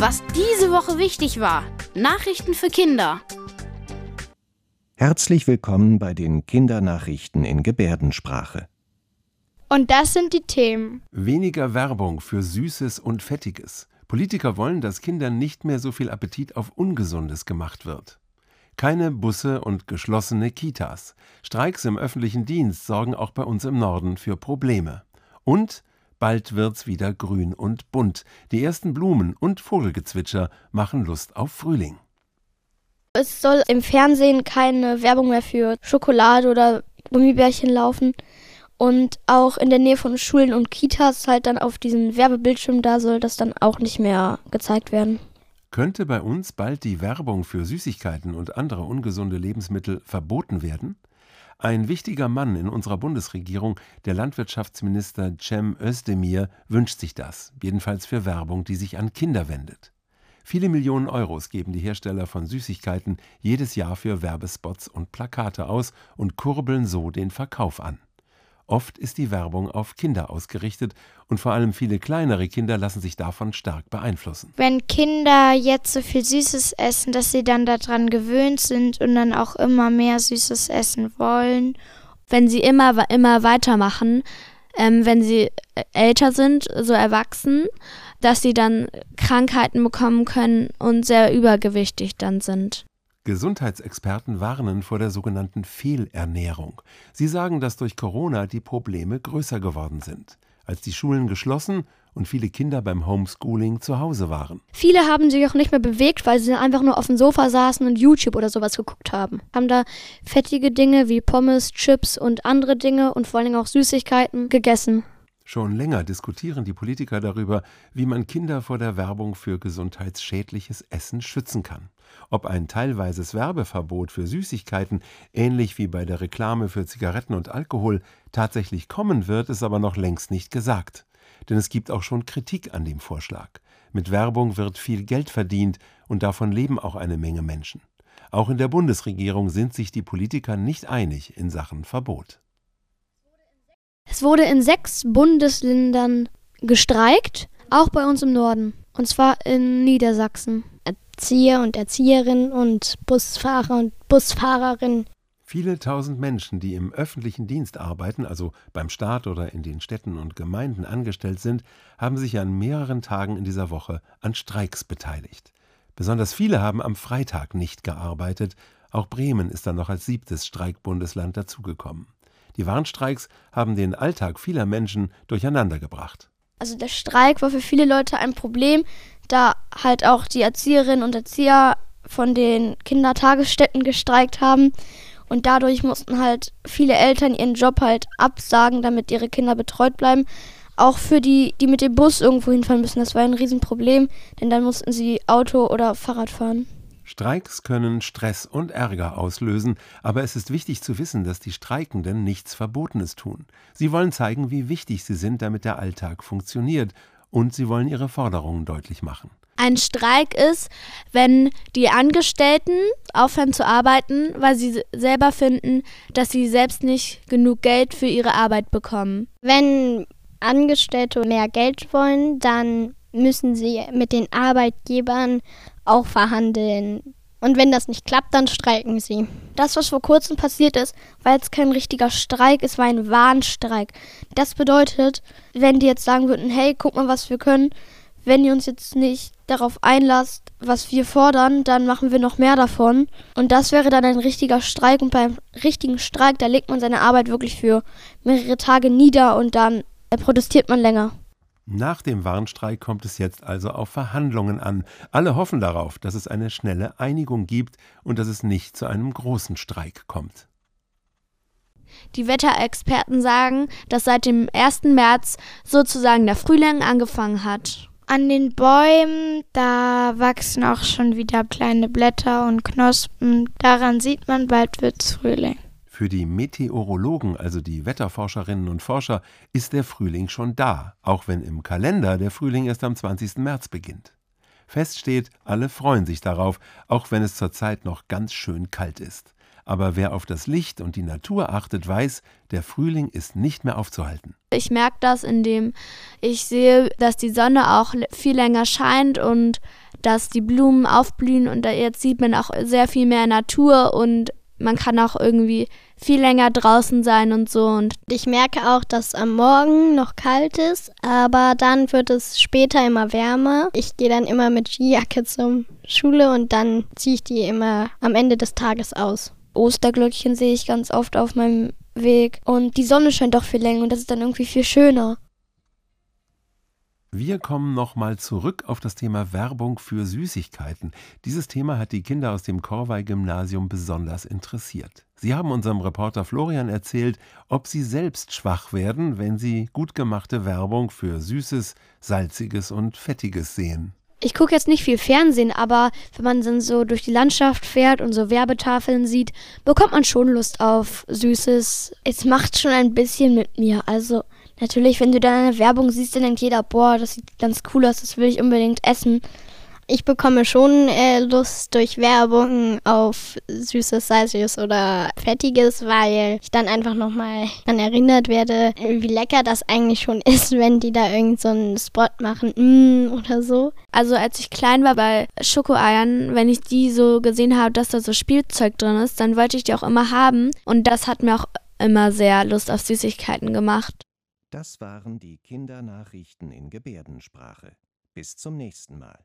Was diese Woche wichtig war. Nachrichten für Kinder. Herzlich willkommen bei den Kindernachrichten in Gebärdensprache. Und das sind die Themen. Weniger Werbung für Süßes und Fettiges. Politiker wollen, dass Kindern nicht mehr so viel Appetit auf Ungesundes gemacht wird. Keine Busse und geschlossene Kitas. Streiks im öffentlichen Dienst sorgen auch bei uns im Norden für Probleme. Und bald wird's wieder grün und bunt. Die ersten Blumen und Vogelgezwitscher machen Lust auf Frühling. Es soll im Fernsehen keine Werbung mehr für Schokolade oder Gummibärchen laufen. Und auch in der Nähe von Schulen und Kitas halt dann auf diesen Werbebildschirm, da soll das dann auch nicht mehr gezeigt werden. Könnte bei uns bald die Werbung für Süßigkeiten und andere ungesunde Lebensmittel verboten werden? Ein wichtiger Mann in unserer Bundesregierung, der Landwirtschaftsminister Cem Özdemir, wünscht sich das, jedenfalls für Werbung, die sich an Kinder wendet. Viele Millionen Euros geben die Hersteller von Süßigkeiten jedes Jahr für Werbespots und Plakate aus und kurbeln so den Verkauf an. Oft ist die Werbung auf Kinder ausgerichtet und vor allem viele kleinere Kinder lassen sich davon stark beeinflussen. Wenn Kinder jetzt so viel Süßes essen, dass sie dann daran gewöhnt sind und dann auch immer mehr Süßes essen wollen. Wenn sie immer, immer weitermachen, ähm, wenn sie äh, älter sind, so erwachsen, dass sie dann Krankheiten bekommen können und sehr übergewichtig dann sind. Gesundheitsexperten warnen vor der sogenannten Fehlernährung. Sie sagen, dass durch Corona die Probleme größer geworden sind. Als die Schulen geschlossen und viele Kinder beim Homeschooling zu Hause waren. Viele haben sich auch nicht mehr bewegt, weil sie einfach nur auf dem Sofa saßen und YouTube oder sowas geguckt haben. Haben da fettige Dinge wie Pommes, Chips und andere Dinge und vor allem auch Süßigkeiten gegessen. Schon länger diskutieren die Politiker darüber, wie man Kinder vor der Werbung für gesundheitsschädliches Essen schützen kann. Ob ein teilweises Werbeverbot für Süßigkeiten, ähnlich wie bei der Reklame für Zigaretten und Alkohol, tatsächlich kommen wird, ist aber noch längst nicht gesagt. Denn es gibt auch schon Kritik an dem Vorschlag. Mit Werbung wird viel Geld verdient und davon leben auch eine Menge Menschen. Auch in der Bundesregierung sind sich die Politiker nicht einig in Sachen Verbot. Es wurde in sechs Bundesländern gestreikt, auch bei uns im Norden. Und zwar in Niedersachsen. Erzieher und Erzieherinnen und Busfahrer und Busfahrerinnen. Viele tausend Menschen, die im öffentlichen Dienst arbeiten, also beim Staat oder in den Städten und Gemeinden angestellt sind, haben sich an mehreren Tagen in dieser Woche an Streiks beteiligt. Besonders viele haben am Freitag nicht gearbeitet. Auch Bremen ist dann noch als siebtes Streikbundesland dazugekommen. Die Warnstreiks haben den Alltag vieler Menschen durcheinandergebracht. Also der Streik war für viele Leute ein Problem, da halt auch die Erzieherinnen und Erzieher von den Kindertagesstätten gestreikt haben. Und dadurch mussten halt viele Eltern ihren Job halt absagen, damit ihre Kinder betreut bleiben. Auch für die, die mit dem Bus irgendwo hinfahren müssen, das war ein Riesenproblem, denn dann mussten sie Auto oder Fahrrad fahren. Streiks können Stress und Ärger auslösen, aber es ist wichtig zu wissen, dass die Streikenden nichts Verbotenes tun. Sie wollen zeigen, wie wichtig sie sind, damit der Alltag funktioniert, und sie wollen ihre Forderungen deutlich machen. Ein Streik ist, wenn die Angestellten aufhören zu arbeiten, weil sie selber finden, dass sie selbst nicht genug Geld für ihre Arbeit bekommen. Wenn Angestellte mehr Geld wollen, dann müssen sie mit den Arbeitgebern auch verhandeln. Und wenn das nicht klappt, dann streiken sie. Das, was vor kurzem passiert ist, war jetzt kein richtiger Streik, es war ein Warnstreik. Das bedeutet, wenn die jetzt sagen würden, hey, guck mal, was wir können, wenn ihr uns jetzt nicht darauf einlasst, was wir fordern, dann machen wir noch mehr davon. Und das wäre dann ein richtiger Streik. Und beim richtigen Streik, da legt man seine Arbeit wirklich für mehrere Tage nieder und dann protestiert man länger. Nach dem Warnstreik kommt es jetzt also auf Verhandlungen an. Alle hoffen darauf, dass es eine schnelle Einigung gibt und dass es nicht zu einem großen Streik kommt. Die Wetterexperten sagen, dass seit dem 1. März sozusagen der Frühling angefangen hat. An den Bäumen, da wachsen auch schon wieder kleine Blätter und Knospen. Daran sieht man, bald wird's Frühling. Für die Meteorologen, also die Wetterforscherinnen und Forscher, ist der Frühling schon da, auch wenn im Kalender der Frühling erst am 20. März beginnt. Fest steht, alle freuen sich darauf, auch wenn es zurzeit noch ganz schön kalt ist. Aber wer auf das Licht und die Natur achtet, weiß, der Frühling ist nicht mehr aufzuhalten. Ich merke das, indem ich sehe, dass die Sonne auch viel länger scheint und dass die Blumen aufblühen und jetzt sieht man auch sehr viel mehr Natur und man kann auch irgendwie viel länger draußen sein und so. Und ich merke auch, dass am Morgen noch kalt ist, aber dann wird es später immer wärmer. Ich gehe dann immer mit Skijacke zur Schule und dann ziehe ich die immer am Ende des Tages aus. Osterglöckchen sehe ich ganz oft auf meinem Weg und die Sonne scheint doch viel länger und das ist dann irgendwie viel schöner. Wir kommen nochmal zurück auf das Thema Werbung für Süßigkeiten. Dieses Thema hat die Kinder aus dem Korwei-Gymnasium besonders interessiert. Sie haben unserem Reporter Florian erzählt, ob sie selbst schwach werden, wenn sie gut gemachte Werbung für Süßes, Salziges und Fettiges sehen. Ich gucke jetzt nicht viel Fernsehen, aber wenn man dann so durch die Landschaft fährt und so Werbetafeln sieht, bekommt man schon Lust auf Süßes. Es macht schon ein bisschen mit mir. Also Natürlich, wenn du dann eine Werbung siehst, dann denkt jeder, boah, das sieht ganz cool aus, das will ich unbedingt essen. Ich bekomme schon äh, Lust durch Werbung auf süßes, salziges oder fettiges, weil ich dann einfach nochmal dann erinnert werde, wie lecker das eigentlich schon ist, wenn die da irgend so einen Spot machen mm, oder so. Also als ich klein war bei Schokoeiern, wenn ich die so gesehen habe, dass da so Spielzeug drin ist, dann wollte ich die auch immer haben und das hat mir auch immer sehr Lust auf Süßigkeiten gemacht. Das waren die Kindernachrichten in Gebärdensprache. Bis zum nächsten Mal.